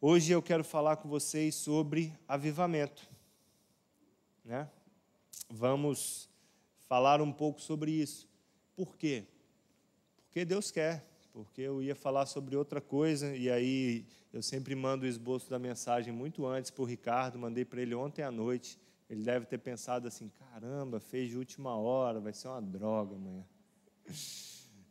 Hoje eu quero falar com vocês sobre avivamento. Né? Vamos falar um pouco sobre isso. Por quê? Porque Deus quer, porque eu ia falar sobre outra coisa e aí eu sempre mando o esboço da mensagem muito antes para o Ricardo, mandei para ele ontem à noite. Ele deve ter pensado assim: caramba, fez de última hora, vai ser uma droga amanhã.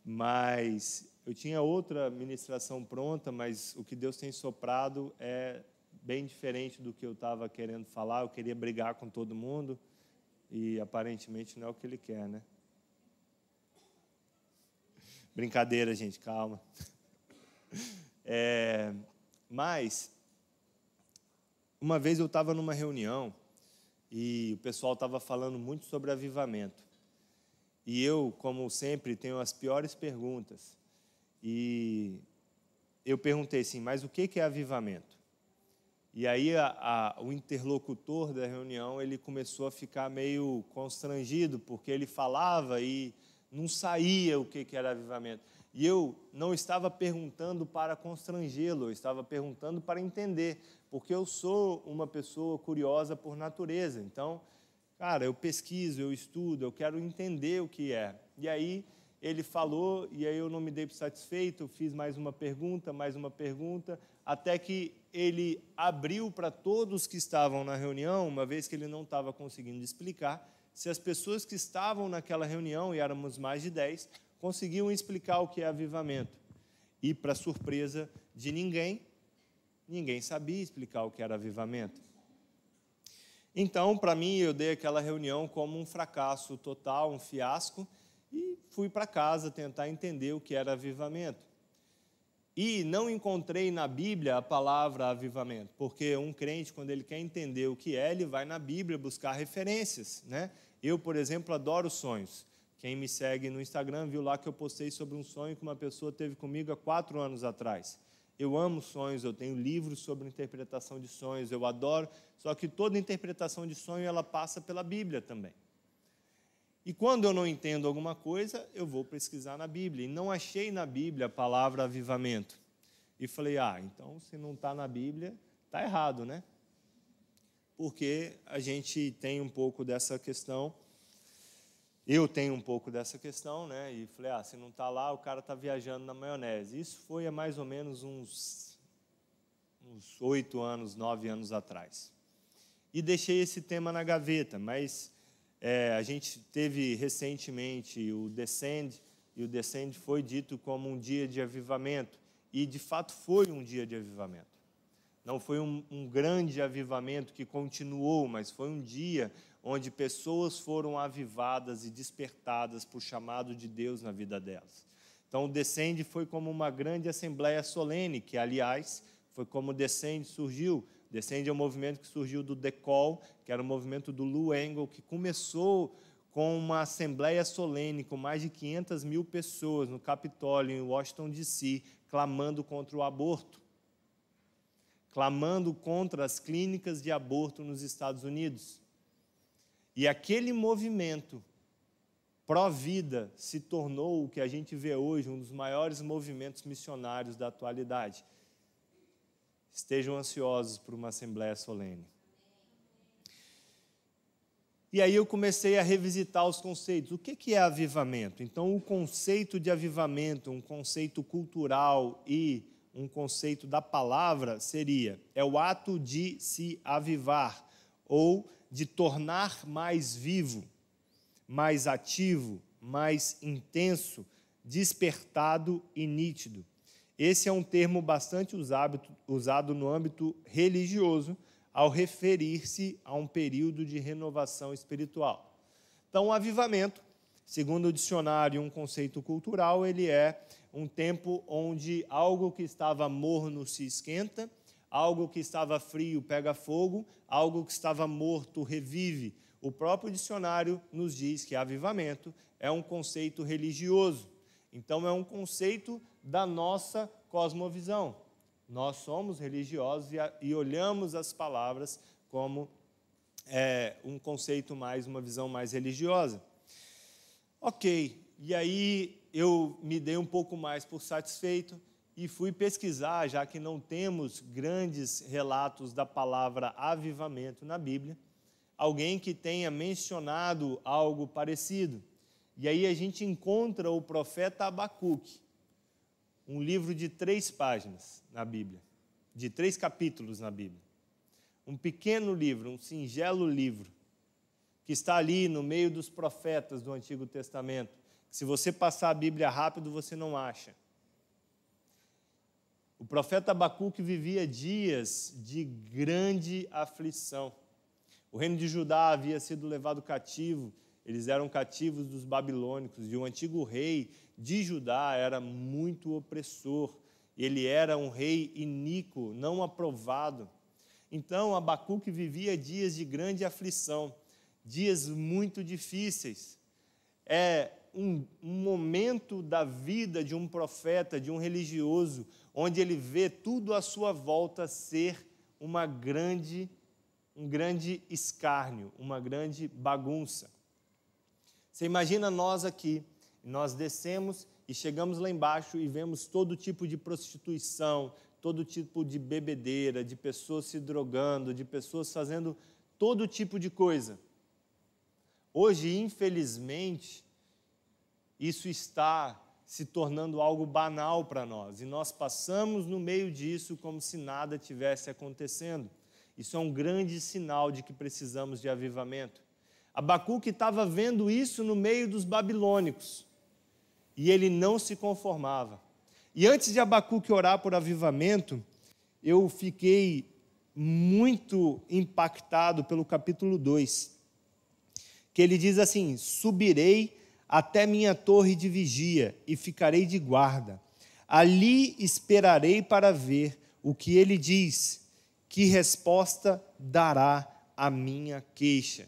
Mas eu tinha outra ministração pronta, mas o que Deus tem soprado é bem diferente do que eu estava querendo falar. Eu queria brigar com todo mundo e aparentemente não é o que Ele quer, né? Brincadeira, gente, calma. É, mas, uma vez eu estava numa reunião e o pessoal estava falando muito sobre avivamento. E eu, como sempre, tenho as piores perguntas. E eu perguntei assim, mas o que é avivamento? E aí a, a, o interlocutor da reunião ele começou a ficar meio constrangido porque ele falava e não saía o que, que era avivamento. E eu não estava perguntando para constrangê-lo, eu estava perguntando para entender, porque eu sou uma pessoa curiosa por natureza. Então, cara, eu pesquiso, eu estudo, eu quero entender o que é. E aí ele falou, e aí eu não me dei satisfeito, fiz mais uma pergunta, mais uma pergunta, até que ele abriu para todos que estavam na reunião, uma vez que ele não estava conseguindo explicar, se as pessoas que estavam naquela reunião, e éramos mais de dez, conseguiam explicar o que é avivamento. E, para surpresa de ninguém, ninguém sabia explicar o que era avivamento. Então, para mim, eu dei aquela reunião como um fracasso total, um fiasco, e fui para casa tentar entender o que era avivamento. E não encontrei na Bíblia a palavra avivamento, porque um crente, quando ele quer entender o que é, ele vai na Bíblia buscar referências. Né? Eu, por exemplo, adoro sonhos. Quem me segue no Instagram viu lá que eu postei sobre um sonho que uma pessoa teve comigo há quatro anos atrás. Eu amo sonhos, eu tenho livros sobre interpretação de sonhos, eu adoro, só que toda interpretação de sonho ela passa pela Bíblia também. E quando eu não entendo alguma coisa, eu vou pesquisar na Bíblia. E não achei na Bíblia a palavra avivamento. E falei, ah, então se não está na Bíblia, está errado, né? Porque a gente tem um pouco dessa questão. Eu tenho um pouco dessa questão, né? E falei, ah, se não está lá, o cara está viajando na maionese. Isso foi há mais ou menos uns uns oito anos, nove anos atrás. E deixei esse tema na gaveta, mas é, a gente teve recentemente o Descend, e o Descend foi dito como um dia de avivamento, e de fato foi um dia de avivamento. Não foi um, um grande avivamento que continuou, mas foi um dia onde pessoas foram avivadas e despertadas por chamado de Deus na vida delas. Então, o Descende foi como uma grande assembleia solene, que, aliás, foi como o Descende surgiu Descende um movimento que surgiu do Decol, que era o movimento do Lou Engle, que começou com uma assembleia solene com mais de 500 mil pessoas no Capitólio, em Washington, D.C., clamando contra o aborto, clamando contra as clínicas de aborto nos Estados Unidos. E aquele movimento pró-vida se tornou o que a gente vê hoje, um dos maiores movimentos missionários da atualidade estejam ansiosos por uma assembleia solene. E aí eu comecei a revisitar os conceitos. O que é avivamento? Então, o conceito de avivamento, um conceito cultural e um conceito da palavra seria: é o ato de se avivar ou de tornar mais vivo, mais ativo, mais intenso, despertado e nítido. Esse é um termo bastante usado, no âmbito religioso ao referir-se a um período de renovação espiritual. Então, o avivamento, segundo o dicionário, um conceito cultural, ele é um tempo onde algo que estava morno se esquenta, algo que estava frio pega fogo, algo que estava morto revive. O próprio dicionário nos diz que avivamento é um conceito religioso. Então, é um conceito da nossa cosmovisão. Nós somos religiosos e, olhamos as palavras como é, um conceito mais, uma visão mais religiosa. Ok, e aí eu me dei um pouco mais por satisfeito e fui pesquisar, já que não temos grandes relatos da palavra avivamento na Bíblia, alguém que tenha mencionado algo parecido. E aí a gente encontra o profeta Abacuque, um livro de três páginas na Bíblia, de três capítulos na Bíblia. Um pequeno livro, um singelo livro, que está ali no meio dos profetas do Antigo Testamento. Se você passar a Bíblia rápido, você não acha. O profeta Abacuque vivia dias de grande aflição. O reino de Judá havia sido levado cativo, eles eram cativos dos babilônicos, e o antigo rei de Judá era muito opressor. Ele era um rei iníquo, não aprovado. Então Abacuque vivia dias de grande aflição, dias muito difíceis. É um, momento da vida de um profeta, de um religioso, onde ele vê tudo à sua volta ser uma grande, um grande escárnio, uma grande bagunça. Você imagina nós aqui, nós descemos e chegamos lá embaixo e vemos todo tipo de prostituição, todo tipo de bebedeira, de pessoas se drogando, de pessoas fazendo todo tipo de coisa. Hoje, infelizmente, isso está se tornando algo banal para nós. E nós passamos no meio disso como se nada tivesse acontecendo. Isso é um grande sinal de que precisamos de avivamento. Abacuque estava vendo isso no meio dos babilônicos e ele não se conformava. E antes de Abacuque orar por avivamento, eu fiquei muito impactado pelo capítulo 2, que ele diz assim: Subirei até minha torre de vigia e ficarei de guarda. Ali esperarei para ver o que ele diz, que resposta dará a minha queixa.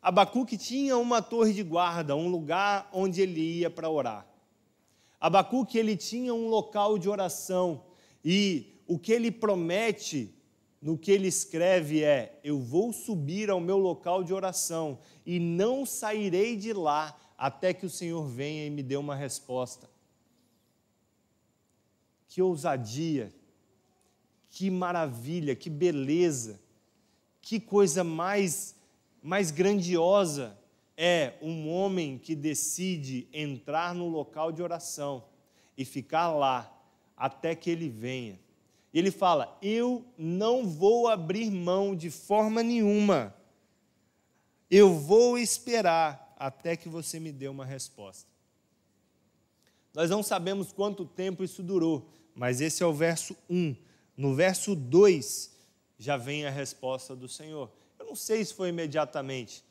Abacuque tinha uma torre de guarda, um lugar onde ele ia para orar. Abacuque ele tinha um local de oração e o que ele promete no que ele escreve é: Eu vou subir ao meu local de oração e não sairei de lá até que o Senhor venha e me dê uma resposta. Que ousadia, que maravilha, que beleza, que coisa mais, mais grandiosa é um homem que decide entrar no local de oração e ficar lá até que ele venha. Ele fala: Eu não vou abrir mão de forma nenhuma, eu vou esperar até que você me dê uma resposta. Nós não sabemos quanto tempo isso durou, mas esse é o verso 1. No verso 2 já vem a resposta do Senhor. Não sei se foi imediatamente,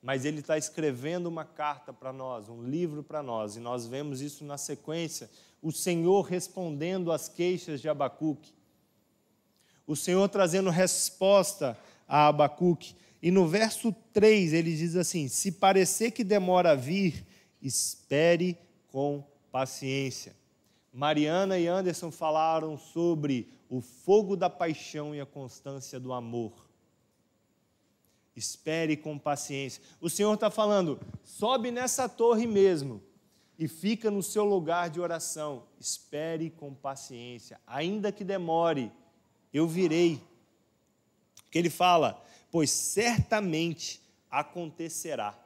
mas ele está escrevendo uma carta para nós, um livro para nós, e nós vemos isso na sequência. O Senhor respondendo às queixas de Abacuque. O Senhor trazendo resposta a Abacuque. E no verso 3 ele diz assim: Se parecer que demora a vir, espere com paciência. Mariana e Anderson falaram sobre o fogo da paixão e a constância do amor. Espere com paciência. O Senhor está falando: sobe nessa torre mesmo e fica no seu lugar de oração. Espere com paciência, ainda que demore, eu virei. Que ele fala: pois certamente acontecerá.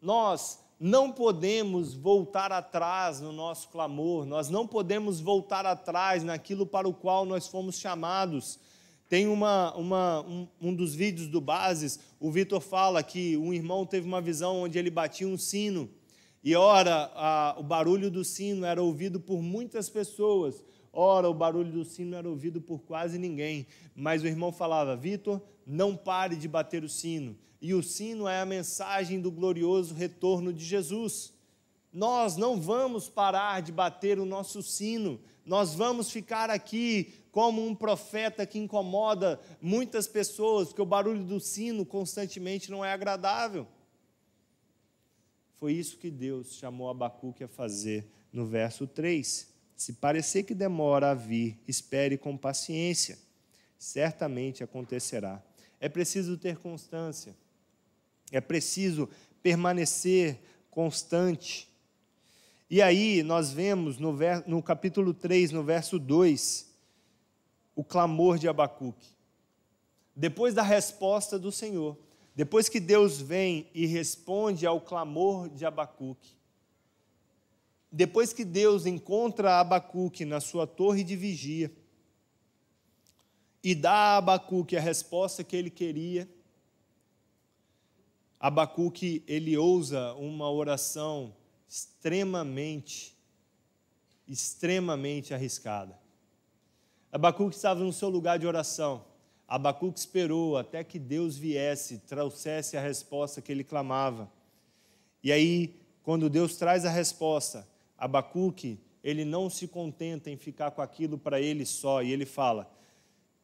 Nós não podemos voltar atrás no nosso clamor, nós não podemos voltar atrás naquilo para o qual nós fomos chamados. Tem uma, uma, um, um dos vídeos do Bases, o Vitor fala que um irmão teve uma visão onde ele batia um sino, e ora, a, o barulho do sino era ouvido por muitas pessoas, ora, o barulho do sino era ouvido por quase ninguém. Mas o irmão falava: Vitor, não pare de bater o sino. E o sino é a mensagem do glorioso retorno de Jesus. Nós não vamos parar de bater o nosso sino, nós vamos ficar aqui como um profeta que incomoda muitas pessoas, porque o barulho do sino constantemente não é agradável. Foi isso que Deus chamou Abacuque a fazer no verso 3. Se parecer que demora a vir, espere com paciência, certamente acontecerá. É preciso ter constância, é preciso permanecer constante. E aí nós vemos no, ver, no capítulo 3, no verso 2, o clamor de Abacuque. Depois da resposta do Senhor, depois que Deus vem e responde ao clamor de Abacuque, depois que Deus encontra Abacuque na sua torre de vigia e dá a Abacuque a resposta que ele queria, Abacuque ele ousa uma oração extremamente, extremamente arriscada. Abacuque estava no seu lugar de oração. Abacuque esperou até que Deus viesse, trouxesse a resposta que ele clamava. E aí, quando Deus traz a resposta, Abacuque, ele não se contenta em ficar com aquilo para ele só, e ele fala: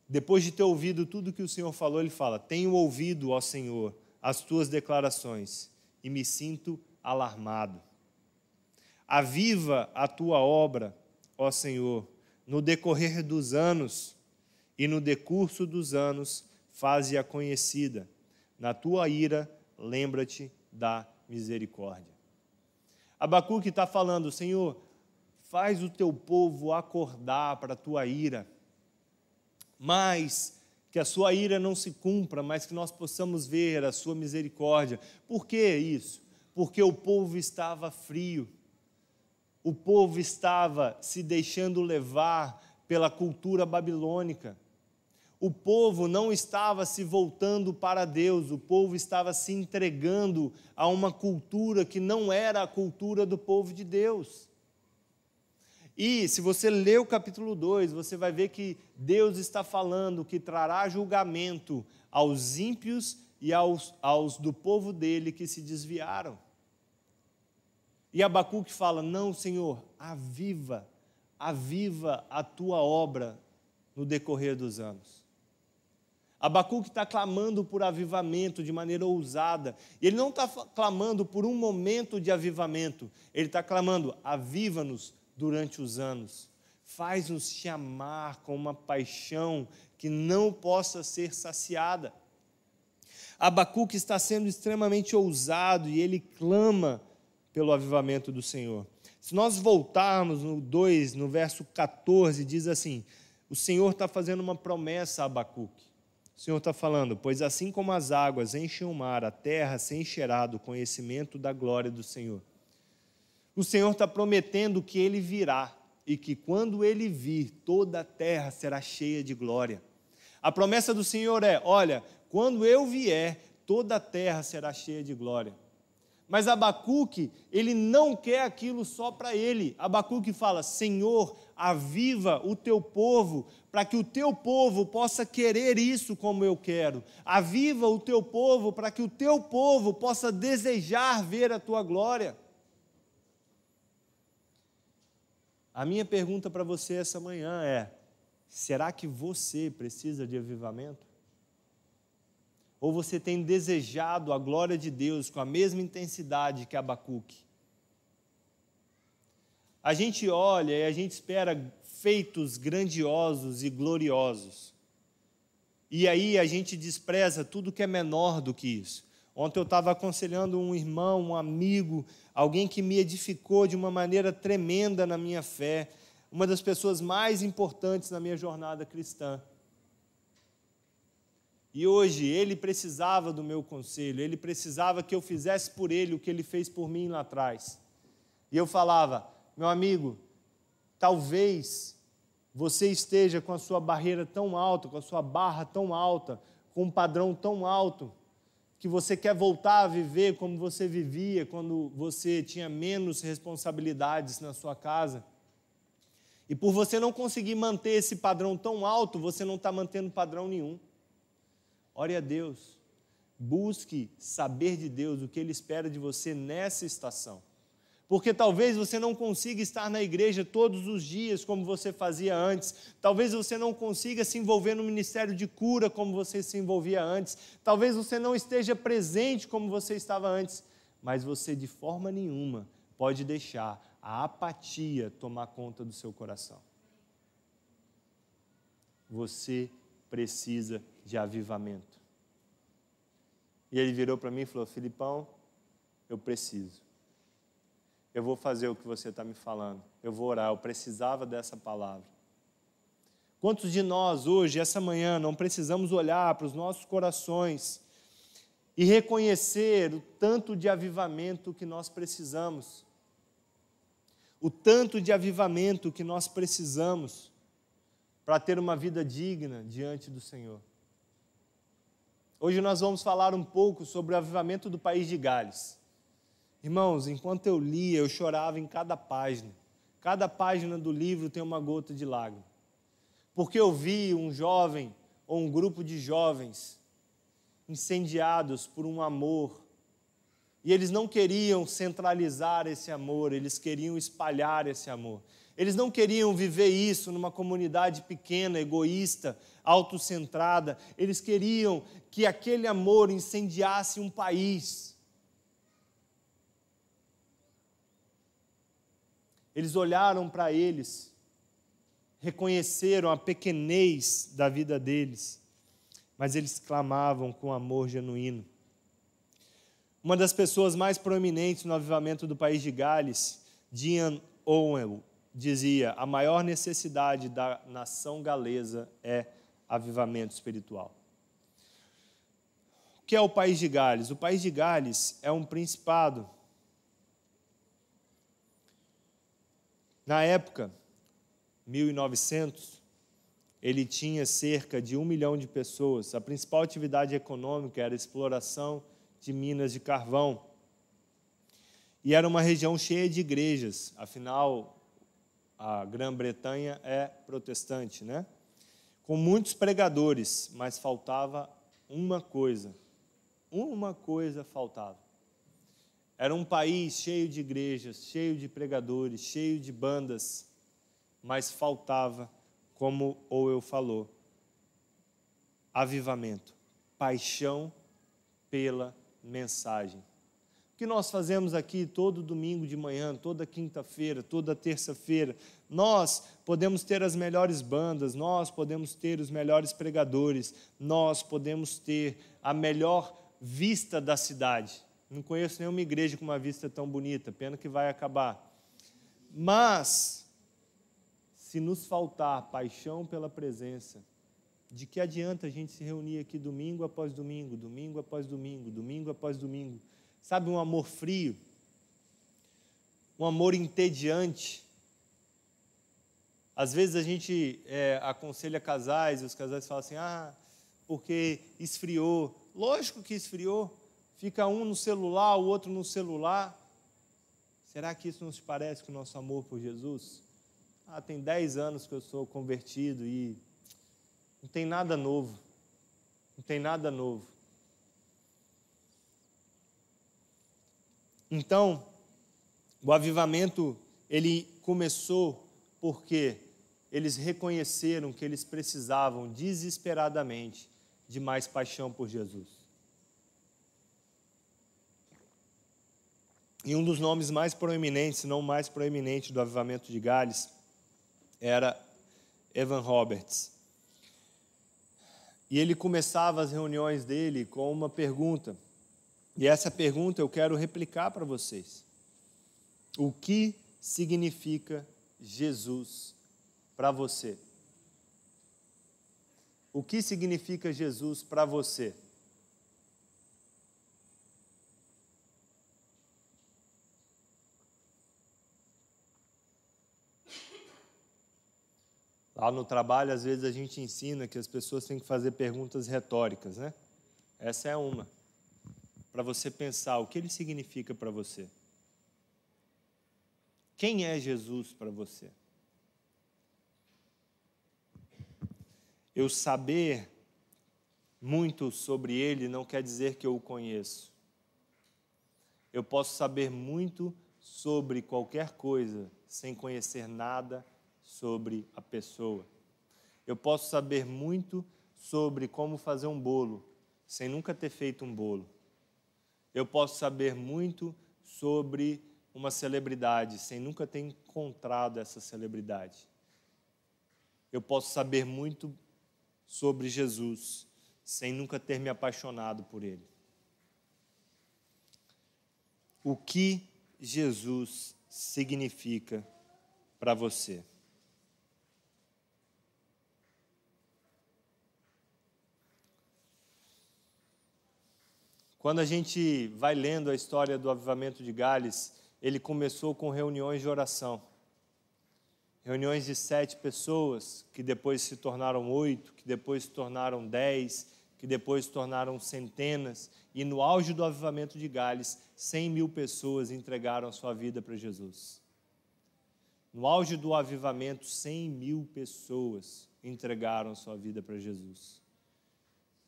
depois de ter ouvido tudo que o Senhor falou, ele fala: Tenho ouvido, ó Senhor, as tuas declarações e me sinto alarmado. Aviva a tua obra, ó Senhor, no decorrer dos anos e no decurso dos anos, faze-a conhecida. Na tua ira, lembra-te da misericórdia. Abacuque está falando, Senhor, faz o teu povo acordar para a tua ira, mas que a sua ira não se cumpra, mas que nós possamos ver a sua misericórdia. Por que isso? Porque o povo estava frio, o povo estava se deixando levar pela cultura babilônica. O povo não estava se voltando para Deus, o povo estava se entregando a uma cultura que não era a cultura do povo de Deus. E se você ler o capítulo 2, você vai ver que Deus está falando que trará julgamento aos ímpios e aos, aos do povo dele que se desviaram. E Abacuque fala: Não, Senhor, aviva, aviva a tua obra no decorrer dos anos. Abacuque está clamando por avivamento de maneira ousada. Ele não está clamando por um momento de avivamento, ele está clamando: aviva-nos durante os anos. Faz-nos te amar com uma paixão que não possa ser saciada. Abacuque está sendo extremamente ousado e ele clama pelo avivamento do Senhor. Se nós voltarmos no 2, no verso 14, diz assim: o Senhor está fazendo uma promessa a Abacuque. O Senhor está falando: Pois assim como as águas enchem o mar, a terra se encherá do conhecimento da glória do Senhor. O Senhor está prometendo que ele virá e que quando ele vir, toda a terra será cheia de glória. A promessa do Senhor é: Olha, quando eu vier, toda a terra será cheia de glória. Mas Abacuque, ele não quer aquilo só para ele. Abacuque fala: Senhor, aviva o teu povo, para que o teu povo possa querer isso como eu quero. Aviva o teu povo, para que o teu povo possa desejar ver a tua glória. A minha pergunta para você essa manhã é: será que você precisa de avivamento? Ou você tem desejado a glória de Deus com a mesma intensidade que Abacuque? A gente olha e a gente espera feitos grandiosos e gloriosos. E aí a gente despreza tudo que é menor do que isso. Ontem eu estava aconselhando um irmão, um amigo, alguém que me edificou de uma maneira tremenda na minha fé, uma das pessoas mais importantes na minha jornada cristã. E hoje ele precisava do meu conselho, ele precisava que eu fizesse por ele o que ele fez por mim lá atrás. E eu falava, meu amigo, talvez você esteja com a sua barreira tão alta, com a sua barra tão alta, com um padrão tão alto, que você quer voltar a viver como você vivia quando você tinha menos responsabilidades na sua casa. E por você não conseguir manter esse padrão tão alto, você não está mantendo padrão nenhum. Ore a Deus. Busque saber de Deus o que Ele espera de você nessa estação. Porque talvez você não consiga estar na igreja todos os dias como você fazia antes. Talvez você não consiga se envolver no ministério de cura como você se envolvia antes. Talvez você não esteja presente como você estava antes. Mas você, de forma nenhuma, pode deixar a apatia tomar conta do seu coração. Você precisa de avivamento. E ele virou para mim e falou: Filipão, eu preciso. eu vou fazer o que você está me falando. Eu vou orar. Eu precisava dessa palavra. Quantos de nós hoje, essa manhã, não precisamos olhar para os nossos corações e reconhecer o tanto de avivamento que nós precisamos? O tanto de avivamento que nós precisamos para ter uma vida digna diante do Senhor. Hoje nós vamos falar um pouco sobre o avivamento do país de Gales. Irmãos, enquanto eu lia, eu chorava em cada página. Cada página do livro tem uma gota de lágrima. Porque eu vi um jovem ou um grupo de jovens incendiados por um amor. E eles não queriam centralizar esse amor, eles queriam espalhar esse amor. Eles não queriam viver isso numa comunidade pequena, egoísta, autocentrada. Eles queriam que aquele amor incendiasse um país. Eles olharam para eles, reconheceram a pequenez da vida deles, mas eles clamavam com amor genuíno. Uma das pessoas mais proeminentes no avivamento do país de Gales, Diane Owen, dizia: a maior necessidade da nação galesa é avivamento espiritual. O que é o país de Gales? O país de Gales é um principado Na época, 1900, ele tinha cerca de um milhão de pessoas. A principal atividade econômica era a exploração de minas de carvão. E era uma região cheia de igrejas, afinal, a Grã-Bretanha é protestante, né? Com muitos pregadores, mas faltava uma coisa. Uma coisa faltava. Era um país cheio de igrejas, cheio de pregadores, cheio de bandas, mas faltava, como ou eu falou, avivamento, paixão pela mensagem. Que nós fazemos aqui todo domingo de manhã, toda quinta-feira, toda terça-feira, nós podemos ter as melhores bandas, nós podemos ter os melhores pregadores, nós podemos ter a melhor vista da cidade. Não conheço nenhuma igreja com uma vista tão bonita, pena que vai acabar. Mas, se nos faltar paixão pela presença, de que adianta a gente se reunir aqui domingo após domingo, domingo após domingo, domingo após domingo? Sabe, um amor frio, um amor entediante. Às vezes a gente é, aconselha casais e os casais falam assim: ah, porque esfriou. Lógico que esfriou fica um no celular, o outro no celular. Será que isso não se parece com o nosso amor por Jesus? Ah, tem dez anos que eu sou convertido e não tem nada novo. Não tem nada novo. Então, o avivamento, ele começou porque eles reconheceram que eles precisavam desesperadamente de mais paixão por Jesus. E um dos nomes mais proeminentes, se não mais proeminente do avivamento de Gales, era Evan Roberts. E ele começava as reuniões dele com uma pergunta. E essa pergunta eu quero replicar para vocês. O que significa Jesus para você? O que significa Jesus para você? Lá no trabalho, às vezes a gente ensina que as pessoas têm que fazer perguntas retóricas, né? Essa é uma. Para você pensar o que ele significa para você. Quem é Jesus para você? Eu saber muito sobre ele não quer dizer que eu o conheço. Eu posso saber muito sobre qualquer coisa sem conhecer nada sobre a pessoa. Eu posso saber muito sobre como fazer um bolo sem nunca ter feito um bolo. Eu posso saber muito sobre uma celebridade sem nunca ter encontrado essa celebridade. Eu posso saber muito sobre Jesus sem nunca ter me apaixonado por ele. O que Jesus significa para você. Quando a gente vai lendo a história do avivamento de Gales, ele começou com reuniões de oração. Reuniões de sete pessoas, que depois se tornaram oito, que depois se tornaram dez, que depois se tornaram centenas. E no auge do avivamento de Gales, cem mil pessoas entregaram sua vida para Jesus. No auge do avivamento, cem mil pessoas entregaram sua vida para Jesus.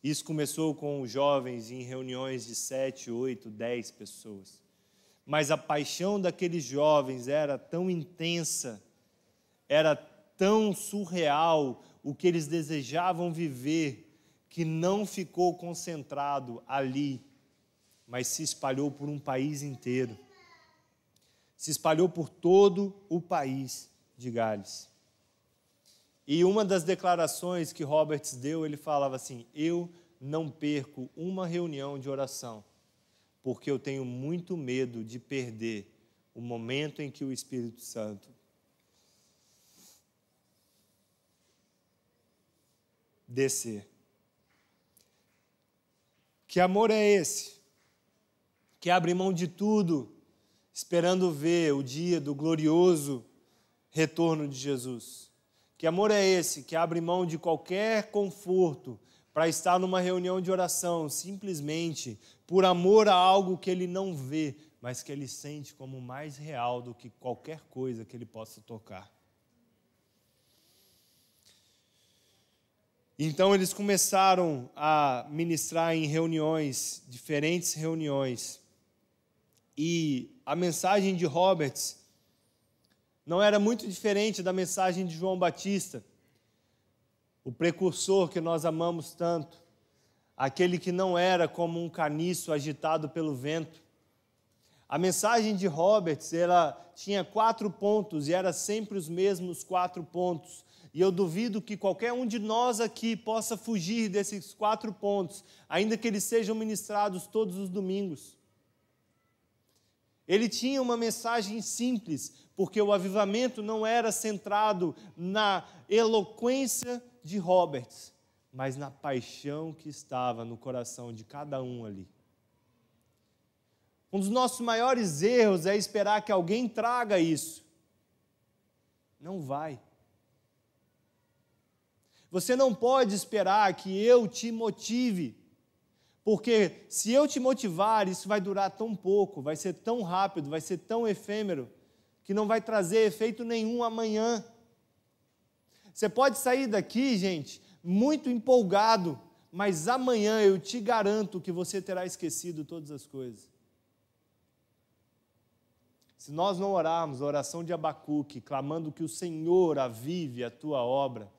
Isso começou com jovens em reuniões de sete, oito, dez pessoas. Mas a paixão daqueles jovens era tão intensa, era tão surreal o que eles desejavam viver, que não ficou concentrado ali, mas se espalhou por um país inteiro. Se espalhou por todo o país de Gales. E uma das declarações que Roberts deu, ele falava assim: Eu não perco uma reunião de oração, porque eu tenho muito medo de perder o momento em que o Espírito Santo descer. Que amor é esse? Que abre mão de tudo, esperando ver o dia do glorioso retorno de Jesus. Que amor é esse que abre mão de qualquer conforto para estar numa reunião de oração, simplesmente por amor a algo que ele não vê, mas que ele sente como mais real do que qualquer coisa que ele possa tocar. Então eles começaram a ministrar em reuniões, diferentes reuniões. E a mensagem de Roberts não era muito diferente da mensagem de João Batista, o precursor que nós amamos tanto, aquele que não era como um caniço agitado pelo vento. A mensagem de Roberts, ela tinha quatro pontos e era sempre os mesmos quatro pontos. E eu duvido que qualquer um de nós aqui possa fugir desses quatro pontos, ainda que eles sejam ministrados todos os domingos. Ele tinha uma mensagem simples, porque o avivamento não era centrado na eloquência de Roberts, mas na paixão que estava no coração de cada um ali. Um dos nossos maiores erros é esperar que alguém traga isso. Não vai. Você não pode esperar que eu te motive, porque se eu te motivar, isso vai durar tão pouco, vai ser tão rápido, vai ser tão efêmero, que não vai trazer efeito nenhum amanhã. Você pode sair daqui, gente, muito empolgado, mas amanhã eu te garanto que você terá esquecido todas as coisas. Se nós não orarmos a oração de Abacuque, clamando que o Senhor avive a tua obra,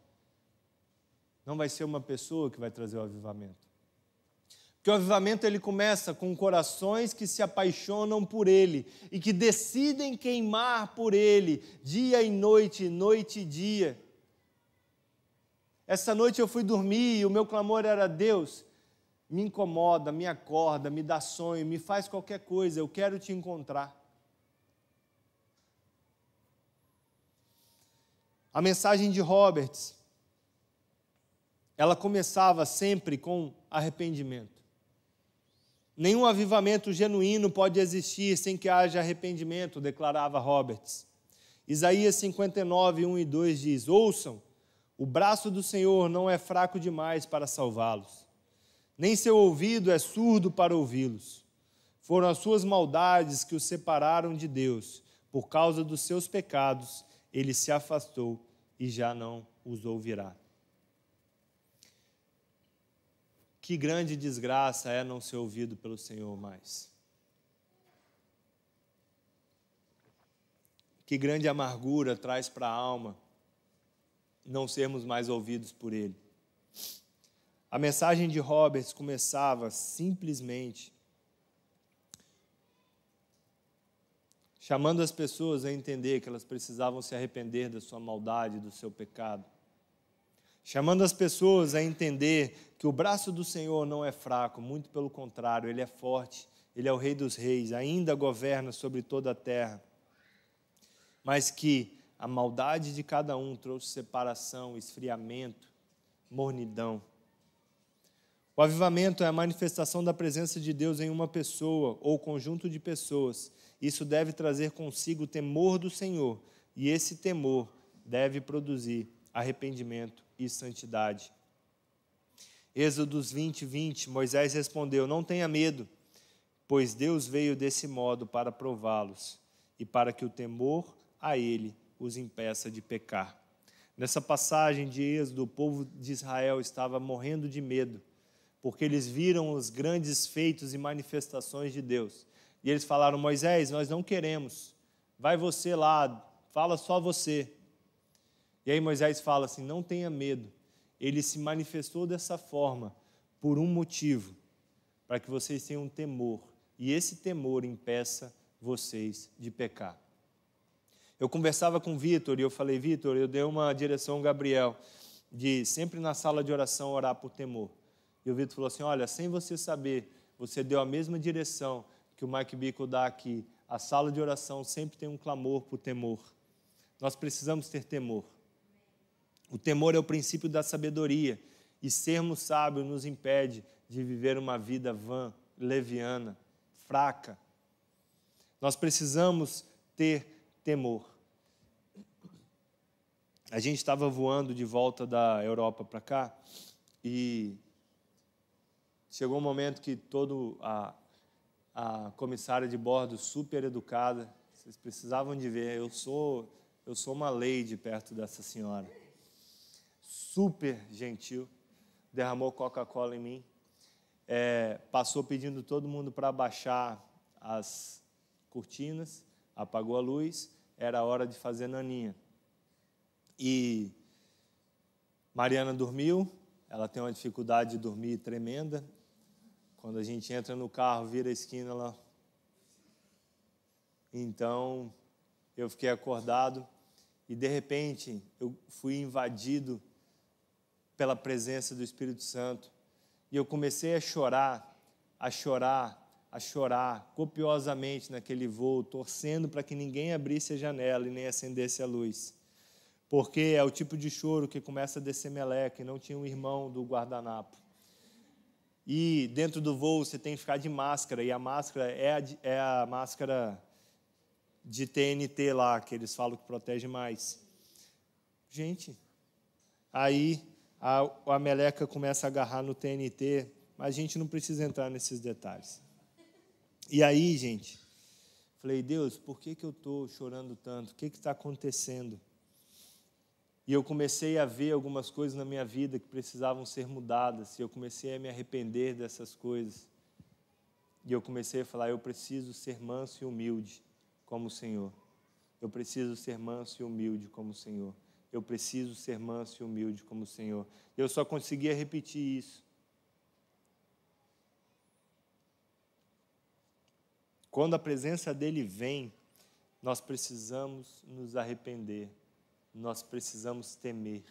não vai ser uma pessoa que vai trazer o avivamento. Porque o avivamento ele começa com corações que se apaixonam por ele e que decidem queimar por ele, dia e noite, noite e dia. Essa noite eu fui dormir e o meu clamor era: Deus, me incomoda, me acorda, me dá sonho, me faz qualquer coisa, eu quero te encontrar. A mensagem de Roberts, ela começava sempre com arrependimento. Nenhum avivamento genuíno pode existir sem que haja arrependimento, declarava Roberts. Isaías 59, 1 e 2 diz: Ouçam, o braço do Senhor não é fraco demais para salvá-los, nem seu ouvido é surdo para ouvi-los. Foram as suas maldades que os separaram de Deus, por causa dos seus pecados, ele se afastou e já não os ouvirá. Que grande desgraça é não ser ouvido pelo Senhor mais. Que grande amargura traz para a alma não sermos mais ouvidos por Ele. A mensagem de Roberts começava simplesmente chamando as pessoas a entender que elas precisavam se arrepender da sua maldade, do seu pecado chamando as pessoas a entender que o braço do Senhor não é fraco, muito pelo contrário, ele é forte, ele é o Rei dos Reis, ainda governa sobre toda a terra. mas que a maldade de cada um trouxe separação, esfriamento, mornidão. O avivamento é a manifestação da presença de Deus em uma pessoa ou conjunto de pessoas. Isso deve trazer consigo o temor do Senhor, e esse temor deve produzir arrependimento e santidade. Êxodos 20, 20, Moisés respondeu: Não tenha medo, pois Deus veio desse modo para prová-los e para que o temor a Ele os impeça de pecar. Nessa passagem de Êxodo, o povo de Israel estava morrendo de medo porque eles viram os grandes feitos e manifestações de Deus. E eles falaram: Moisés, nós não queremos, vai você lá, fala só você. E aí Moisés fala assim: não tenha medo, ele se manifestou dessa forma por um motivo, para que vocês tenham temor, e esse temor impeça vocês de pecar. Eu conversava com o Vitor e eu falei: Vitor, eu dei uma direção ao Gabriel de sempre na sala de oração orar por temor. E o Vitor falou assim: Olha, sem você saber, você deu a mesma direção que o Mike Bickle dá aqui. A sala de oração sempre tem um clamor por temor. Nós precisamos ter temor. O temor é o princípio da sabedoria. E sermos sábios nos impede de viver uma vida vã, leviana, fraca. Nós precisamos ter temor. A gente estava voando de volta da Europa para cá e Chegou um momento que toda a, a comissária de bordo, super educada, vocês precisavam de ver, eu sou, eu sou uma lady perto dessa senhora. Super gentil, derramou Coca-Cola em mim, é, passou pedindo todo mundo para abaixar as cortinas, apagou a luz, era hora de fazer naninha. E Mariana dormiu, ela tem uma dificuldade de dormir tremenda, quando a gente entra no carro, vira a esquina lá. Então, eu fiquei acordado e de repente eu fui invadido pela presença do Espírito Santo. E eu comecei a chorar, a chorar, a chorar copiosamente naquele voo, torcendo para que ninguém abrisse a janela e nem acendesse a luz. Porque é o tipo de choro que começa a descer meleca e não tinha um irmão do guardanapo. E dentro do voo você tem que ficar de máscara, e a máscara é a, é a máscara de TNT lá, que eles falam que protege mais. Gente, aí a, a meleca começa a agarrar no TNT, mas a gente não precisa entrar nesses detalhes. E aí, gente, falei, Deus, por que, que eu estou chorando tanto? O que está acontecendo? E eu comecei a ver algumas coisas na minha vida que precisavam ser mudadas, e eu comecei a me arrepender dessas coisas. E eu comecei a falar: eu preciso ser manso e humilde como o Senhor. Eu preciso ser manso e humilde como o Senhor. Eu preciso ser manso e humilde como o Senhor. Eu só conseguia repetir isso. Quando a presença dele vem, nós precisamos nos arrepender nós precisamos temer,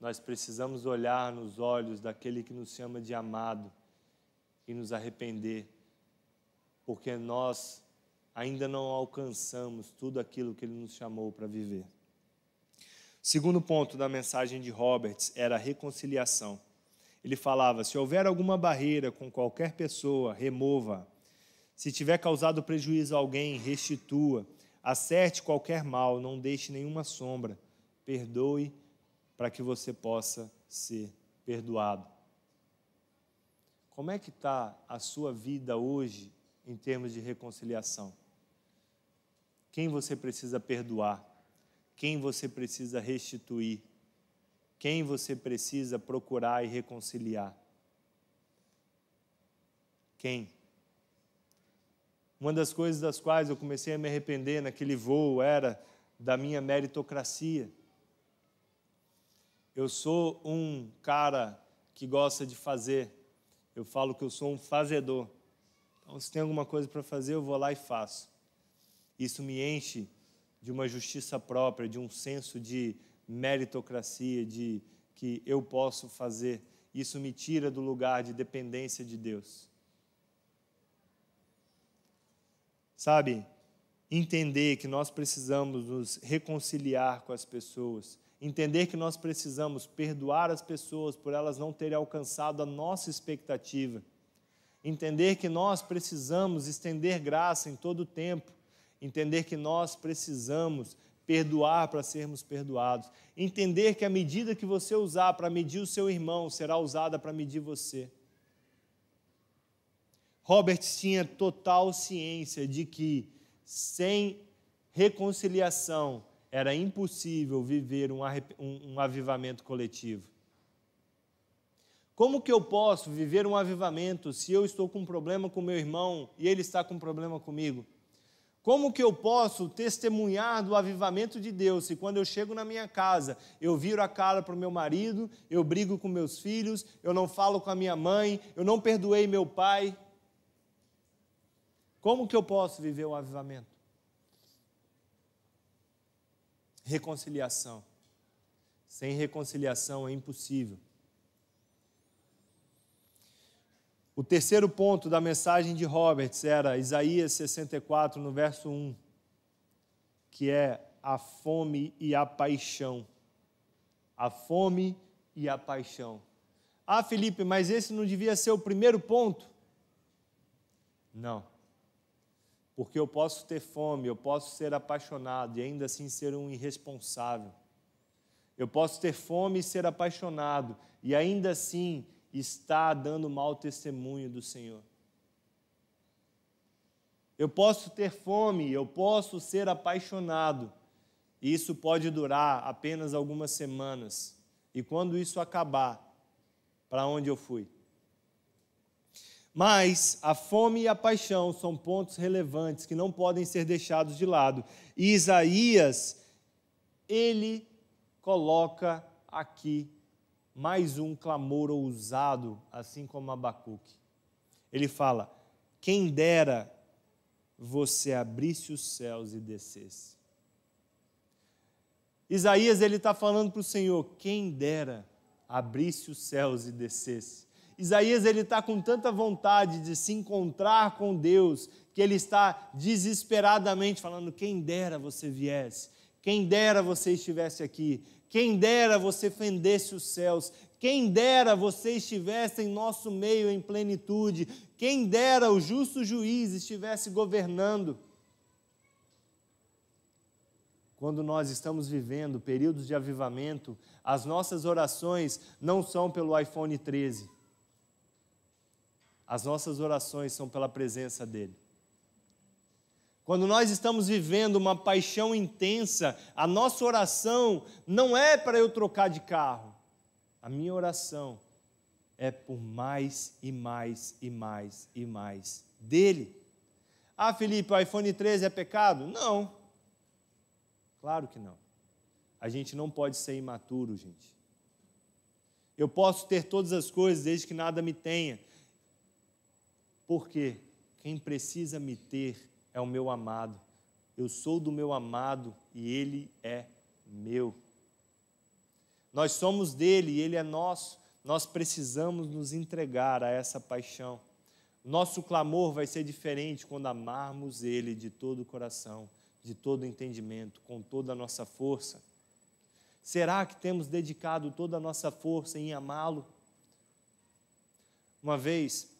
nós precisamos olhar nos olhos daquele que nos chama de amado e nos arrepender, porque nós ainda não alcançamos tudo aquilo que ele nos chamou para viver. Segundo ponto da mensagem de Roberts era a reconciliação. Ele falava: se houver alguma barreira com qualquer pessoa, remova. Se tiver causado prejuízo a alguém, restitua. Acerte qualquer mal, não deixe nenhuma sombra perdoe para que você possa ser perdoado. Como é que está a sua vida hoje em termos de reconciliação? Quem você precisa perdoar? Quem você precisa restituir? Quem você precisa procurar e reconciliar? Quem? Uma das coisas das quais eu comecei a me arrepender naquele voo era da minha meritocracia. Eu sou um cara que gosta de fazer. Eu falo que eu sou um fazedor. Então, se tem alguma coisa para fazer, eu vou lá e faço. Isso me enche de uma justiça própria, de um senso de meritocracia, de que eu posso fazer. Isso me tira do lugar de dependência de Deus. Sabe, entender que nós precisamos nos reconciliar com as pessoas, entender que nós precisamos perdoar as pessoas por elas não terem alcançado a nossa expectativa, entender que nós precisamos estender graça em todo o tempo, entender que nós precisamos perdoar para sermos perdoados, entender que a medida que você usar para medir o seu irmão será usada para medir você. Robert tinha total ciência de que sem reconciliação era impossível viver um, um, um avivamento coletivo. Como que eu posso viver um avivamento se eu estou com um problema com meu irmão e ele está com um problema comigo? Como que eu posso testemunhar do avivamento de Deus se quando eu chego na minha casa, eu viro a cara para o meu marido, eu brigo com meus filhos, eu não falo com a minha mãe, eu não perdoei meu pai? Como que eu posso viver o avivamento? Reconciliação. Sem reconciliação é impossível. O terceiro ponto da mensagem de Roberts era Isaías 64, no verso 1, que é a fome e a paixão. A fome e a paixão. Ah, Felipe, mas esse não devia ser o primeiro ponto? Não. Porque eu posso ter fome, eu posso ser apaixonado e ainda assim ser um irresponsável. Eu posso ter fome e ser apaixonado e ainda assim estar dando mau testemunho do Senhor. Eu posso ter fome, eu posso ser apaixonado, e isso pode durar apenas algumas semanas. E quando isso acabar, para onde eu fui? Mas a fome e a paixão são pontos relevantes que não podem ser deixados de lado. E Isaías, ele coloca aqui mais um clamor ousado, assim como Abacuque. Ele fala: Quem dera você abrisse os céus e descesse. Isaías ele está falando para o Senhor: quem dera abrisse os céus e descesse. Isaías ele está com tanta vontade de se encontrar com Deus que ele está desesperadamente falando: quem dera você viesse, quem dera você estivesse aqui, quem dera você fendesse os céus, quem dera você estivesse em nosso meio em plenitude, quem dera o justo juiz estivesse governando. Quando nós estamos vivendo períodos de avivamento, as nossas orações não são pelo iPhone 13 as nossas orações são pela presença dEle. Quando nós estamos vivendo uma paixão intensa, a nossa oração não é para eu trocar de carro. A minha oração é por mais e mais e mais e mais dele. Ah, Felipe, o iPhone 13 é pecado? Não. Claro que não. A gente não pode ser imaturo, gente. Eu posso ter todas as coisas desde que nada me tenha, porque quem precisa me ter é o meu amado. Eu sou do meu amado e ele é meu. Nós somos dele e ele é nosso. Nós precisamos nos entregar a essa paixão. Nosso clamor vai ser diferente quando amarmos ele de todo o coração, de todo o entendimento, com toda a nossa força. Será que temos dedicado toda a nossa força em amá-lo? Uma vez,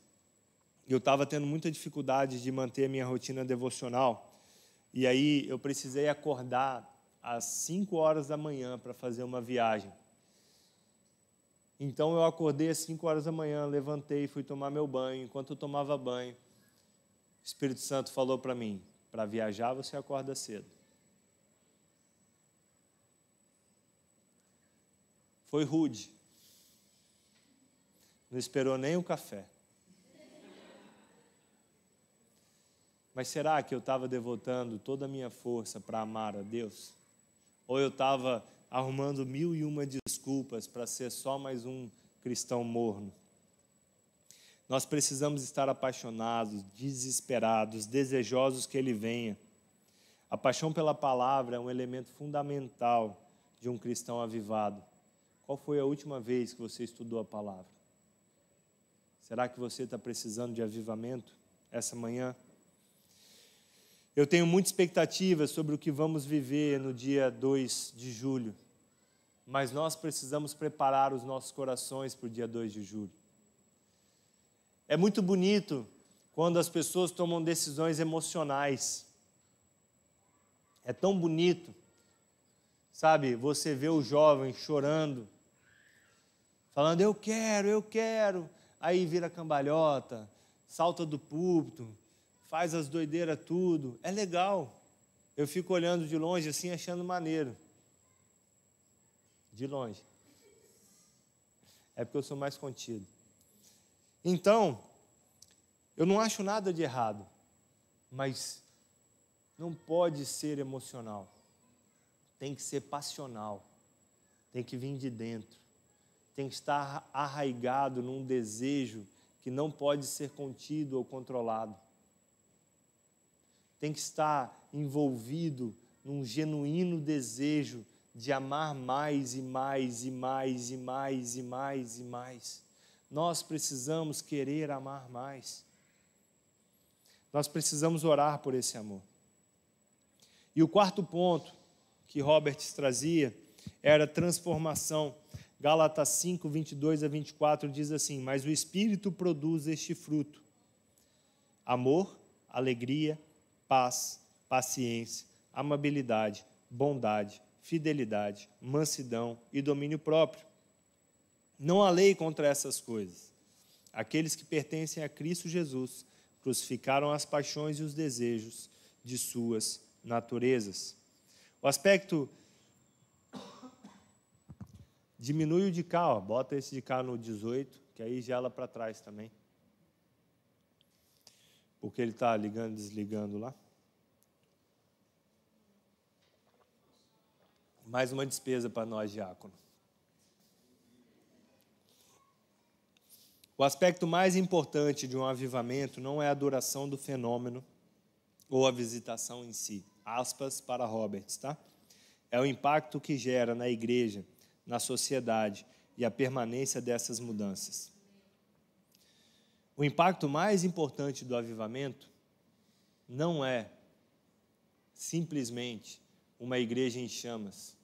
eu estava tendo muita dificuldade de manter a minha rotina devocional. E aí eu precisei acordar às 5 horas da manhã para fazer uma viagem. Então eu acordei às 5 horas da manhã, levantei, fui tomar meu banho. Enquanto eu tomava banho, o Espírito Santo falou para mim: para viajar você acorda cedo. Foi rude. Não esperou nem o café. Mas será que eu estava devotando toda a minha força para amar a Deus? Ou eu estava arrumando mil e uma desculpas para ser só mais um cristão morno? Nós precisamos estar apaixonados, desesperados, desejosos que Ele venha. A paixão pela palavra é um elemento fundamental de um cristão avivado. Qual foi a última vez que você estudou a palavra? Será que você está precisando de avivamento essa manhã? Eu tenho muita expectativa sobre o que vamos viver no dia 2 de julho, mas nós precisamos preparar os nossos corações para o dia 2 de julho. É muito bonito quando as pessoas tomam decisões emocionais. É tão bonito, sabe? Você vê o jovem chorando, falando: Eu quero, eu quero. Aí vira cambalhota, salta do púlpito, faz as doideiras tudo. É legal. Eu fico olhando de longe assim, achando maneiro. De longe. É porque eu sou mais contido. Então, eu não acho nada de errado, mas não pode ser emocional. Tem que ser passional. Tem que vir de dentro. Tem que estar arraigado num desejo que não pode ser contido ou controlado tem que estar envolvido num genuíno desejo de amar mais e mais e mais e mais e mais e mais. Nós precisamos querer amar mais. Nós precisamos orar por esse amor. E o quarto ponto que Robert trazia era transformação. Gálatas 5, 22 a 24 diz assim: Mas o Espírito produz este fruto: amor, alegria, paz, paciência, amabilidade, bondade, fidelidade, mansidão e domínio próprio. Não há lei contra essas coisas. Aqueles que pertencem a Cristo Jesus crucificaram as paixões e os desejos de suas naturezas. O aspecto diminui o de cá, ó. bota esse de cá no 18, que aí gela para trás também porque ele está ligando e desligando lá. Mais uma despesa para nós, diácono. O aspecto mais importante de um avivamento não é a duração do fenômeno ou a visitação em si. Aspas para Roberts, tá? É o impacto que gera na igreja, na sociedade e a permanência dessas mudanças. O impacto mais importante do avivamento não é simplesmente uma igreja em chamas.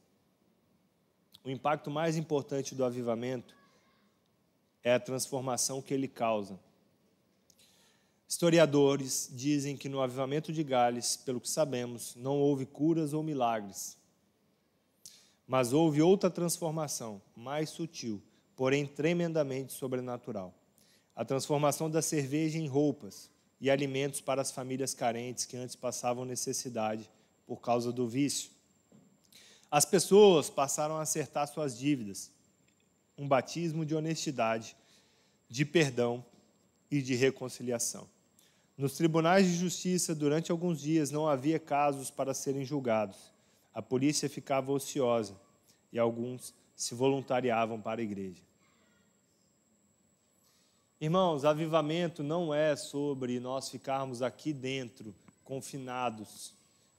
O impacto mais importante do avivamento é a transformação que ele causa. Historiadores dizem que no avivamento de Gales, pelo que sabemos, não houve curas ou milagres, mas houve outra transformação, mais sutil, porém tremendamente sobrenatural a transformação da cerveja em roupas e alimentos para as famílias carentes que antes passavam necessidade por causa do vício. As pessoas passaram a acertar suas dívidas, um batismo de honestidade, de perdão e de reconciliação. Nos tribunais de justiça, durante alguns dias, não havia casos para serem julgados. A polícia ficava ociosa e alguns se voluntariavam para a igreja. Irmãos, avivamento não é sobre nós ficarmos aqui dentro, confinados,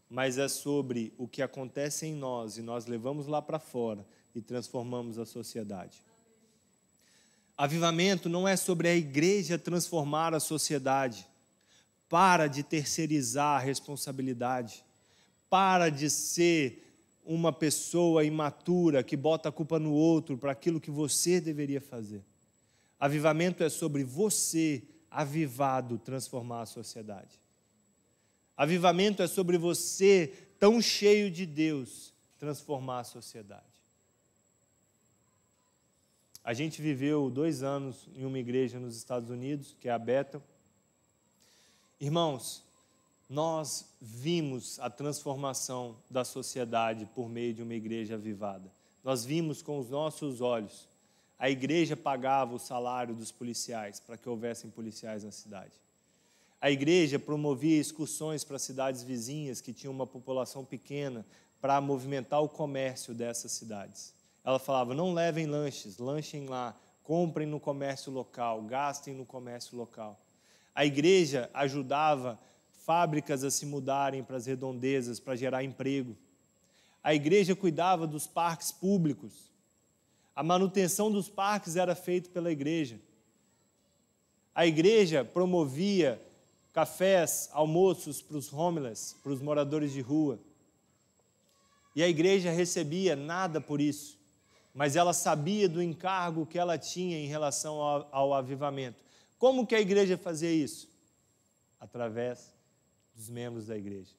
mas é sobre o que acontece em nós e nós levamos lá para fora e transformamos a sociedade. Avivamento não é sobre a igreja transformar a sociedade. Para de terceirizar a responsabilidade. Para de ser uma pessoa imatura que bota a culpa no outro para aquilo que você deveria fazer. Avivamento é sobre você, avivado, transformar a sociedade. Avivamento é sobre você, tão cheio de Deus, transformar a sociedade. A gente viveu dois anos em uma igreja nos Estados Unidos, que é a Bethel. Irmãos, nós vimos a transformação da sociedade por meio de uma igreja avivada. Nós vimos com os nossos olhos a igreja pagava o salário dos policiais para que houvessem policiais na cidade. A igreja promovia excursões para cidades vizinhas que tinham uma população pequena para movimentar o comércio dessas cidades. Ela falava: não levem lanches, lanchem lá, comprem no comércio local, gastem no comércio local. A igreja ajudava fábricas a se mudarem para as redondezas para gerar emprego. A igreja cuidava dos parques públicos a manutenção dos parques era feita pela igreja. A igreja promovia cafés, almoços para os homeless, para os moradores de rua. E a igreja recebia nada por isso, mas ela sabia do encargo que ela tinha em relação ao, ao avivamento. Como que a igreja fazia isso? Através dos membros da igreja.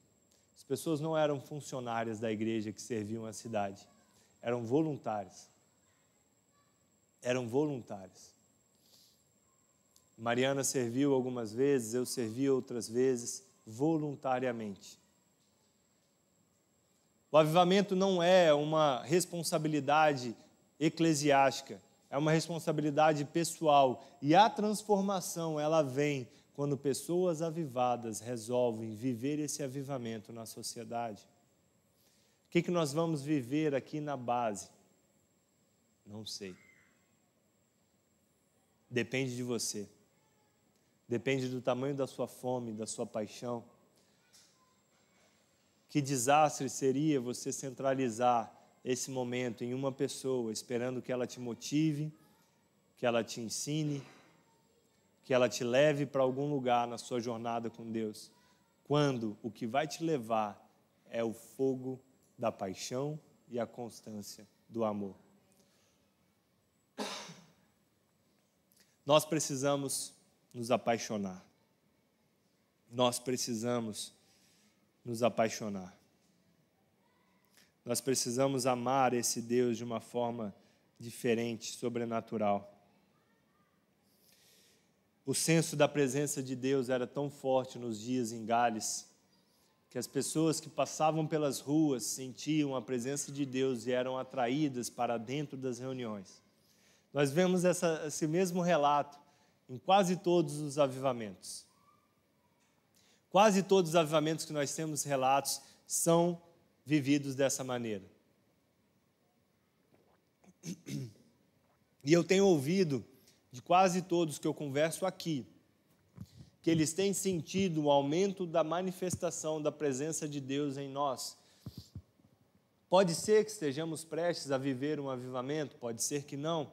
As pessoas não eram funcionárias da igreja que serviam a cidade, eram voluntários. Eram voluntários. Mariana serviu algumas vezes, eu servi outras vezes, voluntariamente. O avivamento não é uma responsabilidade eclesiástica, é uma responsabilidade pessoal. E a transformação, ela vem quando pessoas avivadas resolvem viver esse avivamento na sociedade. O que, que nós vamos viver aqui na base? Não sei. Depende de você. Depende do tamanho da sua fome, da sua paixão. Que desastre seria você centralizar esse momento em uma pessoa, esperando que ela te motive, que ela te ensine, que ela te leve para algum lugar na sua jornada com Deus, quando o que vai te levar é o fogo da paixão e a constância do amor. Nós precisamos nos apaixonar. Nós precisamos nos apaixonar. Nós precisamos amar esse Deus de uma forma diferente, sobrenatural. O senso da presença de Deus era tão forte nos dias em Gales que as pessoas que passavam pelas ruas sentiam a presença de Deus e eram atraídas para dentro das reuniões. Nós vemos essa, esse mesmo relato em quase todos os avivamentos. Quase todos os avivamentos que nós temos relatos são vividos dessa maneira. E eu tenho ouvido de quase todos que eu converso aqui, que eles têm sentido o aumento da manifestação da presença de Deus em nós. Pode ser que estejamos prestes a viver um avivamento, pode ser que não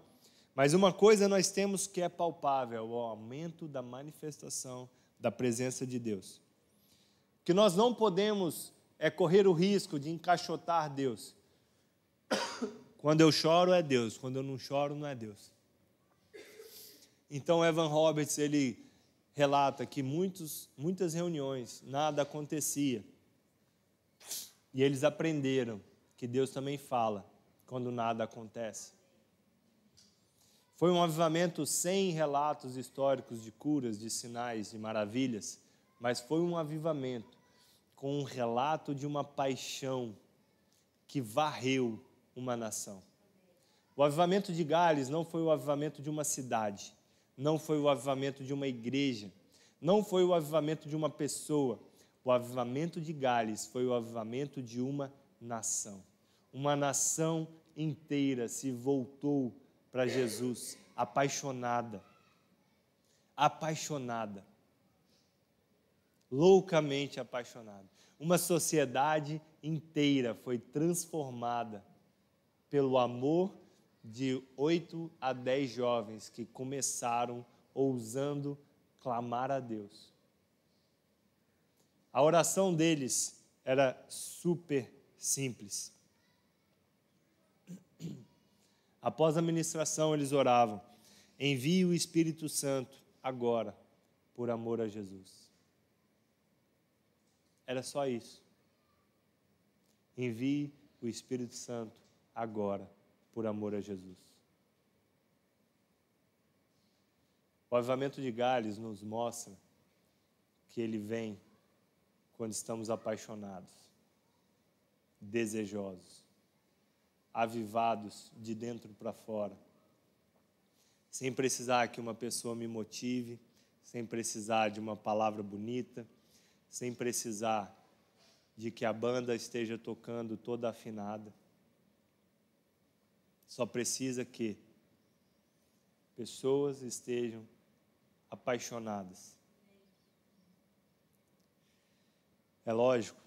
mas uma coisa nós temos que é palpável, o aumento da manifestação da presença de Deus. Que nós não podemos é correr o risco de encaixotar Deus. Quando eu choro é Deus, quando eu não choro não é Deus. Então Evan Roberts ele relata que muitos, muitas reuniões nada acontecia. E eles aprenderam que Deus também fala quando nada acontece. Foi um avivamento sem relatos históricos de curas, de sinais, de maravilhas, mas foi um avivamento com um relato de uma paixão que varreu uma nação. O avivamento de Gales não foi o avivamento de uma cidade, não foi o avivamento de uma igreja, não foi o avivamento de uma pessoa. O avivamento de Gales foi o avivamento de uma nação. Uma nação inteira se voltou para Jesus, apaixonada. Apaixonada. Loucamente apaixonada. Uma sociedade inteira foi transformada pelo amor de oito a dez jovens que começaram ousando clamar a Deus. A oração deles era super simples. Após a ministração, eles oravam: Envie o Espírito Santo agora, por amor a Jesus. Era só isso. Envie o Espírito Santo agora, por amor a Jesus. O avivamento de Gales nos mostra que ele vem quando estamos apaixonados, desejosos avivados de dentro para fora. Sem precisar que uma pessoa me motive, sem precisar de uma palavra bonita, sem precisar de que a banda esteja tocando toda afinada. Só precisa que pessoas estejam apaixonadas. É lógico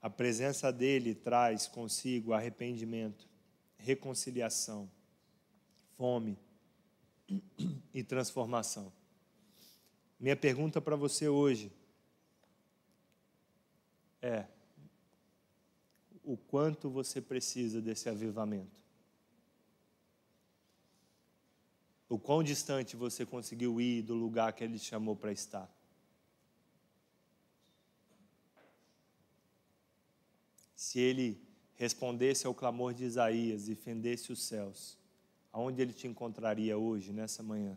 a presença dele traz consigo arrependimento, reconciliação, fome e transformação. Minha pergunta para você hoje é: o quanto você precisa desse avivamento? O quão distante você conseguiu ir do lugar que Ele te chamou para estar? Se Ele respondesse ao clamor de Isaías e fendesse os céus, aonde Ele te encontraria hoje, nessa manhã?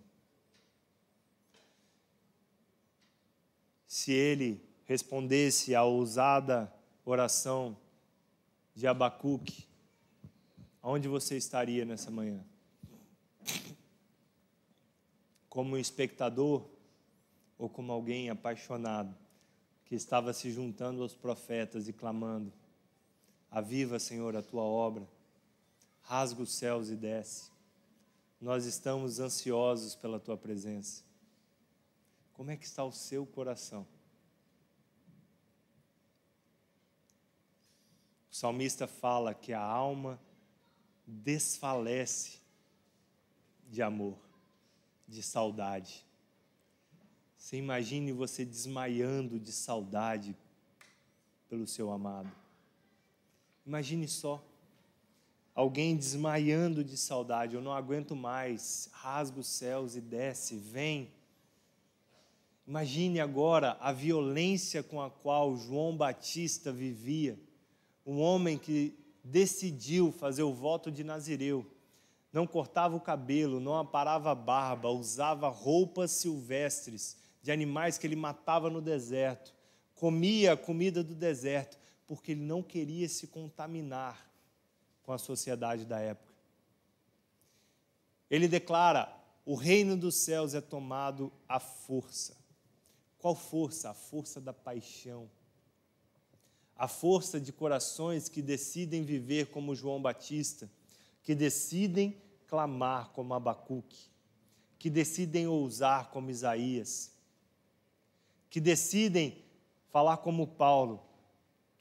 Se Ele respondesse à ousada oração de Abacuque, aonde você estaria nessa manhã? como um espectador ou como alguém apaixonado que estava se juntando aos profetas e clamando: Aviva, Senhor, a tua obra, rasga os céus e desce. Nós estamos ansiosos pela tua presença. Como é que está o seu coração? O salmista fala que a alma desfalece de amor de saudade. Você imagine você desmaiando de saudade pelo seu amado. Imagine só. Alguém desmaiando de saudade, eu não aguento mais, rasga os céus e desce, vem. Imagine agora a violência com a qual João Batista vivia, um homem que decidiu fazer o voto de Nazireu não cortava o cabelo, não aparava a barba, usava roupas silvestres de animais que ele matava no deserto, comia a comida do deserto, porque ele não queria se contaminar com a sociedade da época. Ele declara: o reino dos céus é tomado à força. Qual força? A força da paixão. A força de corações que decidem viver como João Batista que decidem clamar como Abacuque, que decidem ousar como Isaías, que decidem falar como Paulo.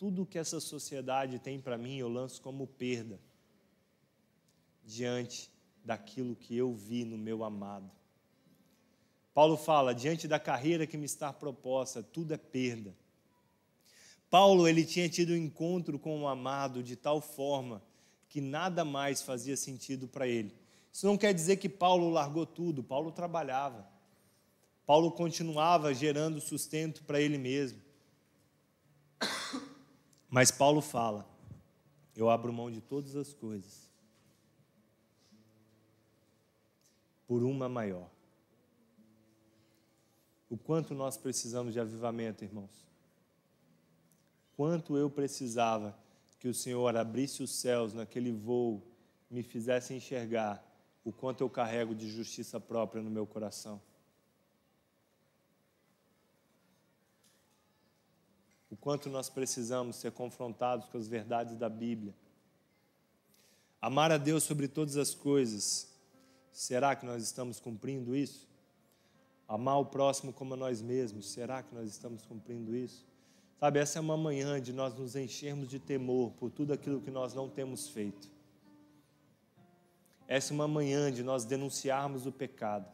Tudo que essa sociedade tem para mim eu lanço como perda diante daquilo que eu vi no meu amado. Paulo fala: diante da carreira que me está proposta, tudo é perda. Paulo ele tinha tido um encontro com o amado de tal forma que nada mais fazia sentido para ele. Isso não quer dizer que Paulo largou tudo, Paulo trabalhava. Paulo continuava gerando sustento para ele mesmo. Mas Paulo fala: Eu abro mão de todas as coisas por uma maior. O quanto nós precisamos de avivamento, irmãos. Quanto eu precisava que o Senhor abrisse os céus naquele voo, me fizesse enxergar o quanto eu carrego de justiça própria no meu coração. Quanto nós precisamos ser confrontados com as verdades da Bíblia. Amar a Deus sobre todas as coisas. Será que nós estamos cumprindo isso? Amar o próximo como a nós mesmos. Será que nós estamos cumprindo isso? Sabe, essa é uma manhã de nós nos enchermos de temor por tudo aquilo que nós não temos feito. Essa é uma manhã de nós denunciarmos o pecado.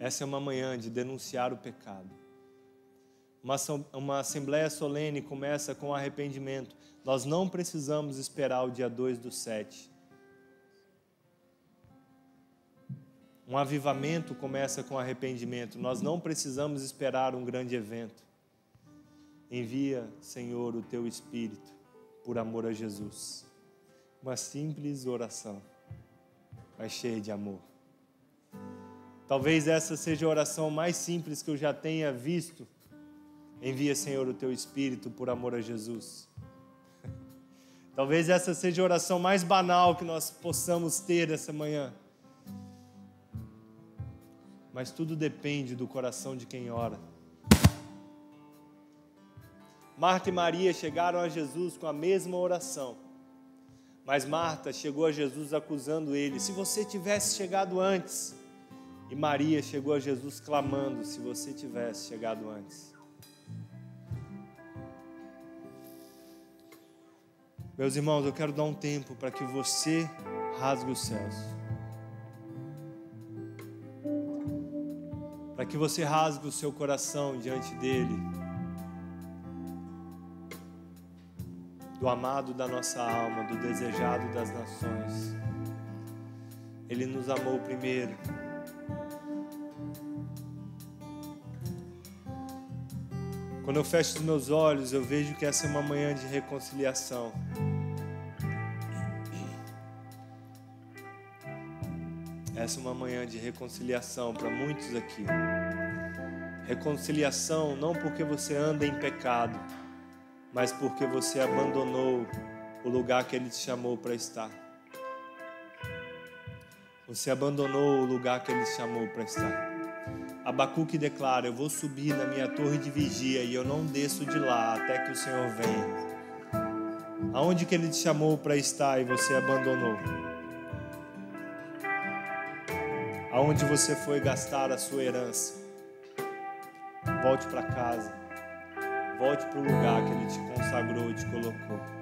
Essa é uma manhã de denunciar o pecado. Uma, assembleia solene começa com arrependimento. Nós não precisamos esperar o dia 2 do 7. Um avivamento começa com arrependimento. Nós não precisamos esperar um grande evento. Envia, Senhor, o teu Espírito por amor a Jesus. Uma simples oração, mas cheia de amor. Talvez essa seja a oração mais simples que eu já tenha visto. Envia, Senhor, o teu Espírito por amor a Jesus. Talvez essa seja a oração mais banal que nós possamos ter essa manhã mas tudo depende do coração de quem ora. Marta e Maria chegaram a Jesus com a mesma oração, mas Marta chegou a Jesus acusando ele: se você tivesse chegado antes. E Maria chegou a Jesus clamando: se você tivesse chegado antes. Meus irmãos, eu quero dar um tempo para que você rasgue os céus. para que você rasgue o seu coração diante dele, do amado da nossa alma, do desejado das nações. Ele nos amou primeiro. Quando eu fecho os meus olhos, eu vejo que essa é uma manhã de reconciliação. Essa uma manhã de reconciliação para muitos aqui. Reconciliação não porque você anda em pecado, mas porque você abandonou o lugar que Ele te chamou para estar. Você abandonou o lugar que Ele te chamou para estar. Abacuque declara: Eu vou subir na minha torre de vigia e eu não desço de lá até que o Senhor venha. Aonde que Ele te chamou para estar e você abandonou? Aonde você foi gastar a sua herança. Volte para casa. Volte para o lugar que Ele te consagrou e te colocou.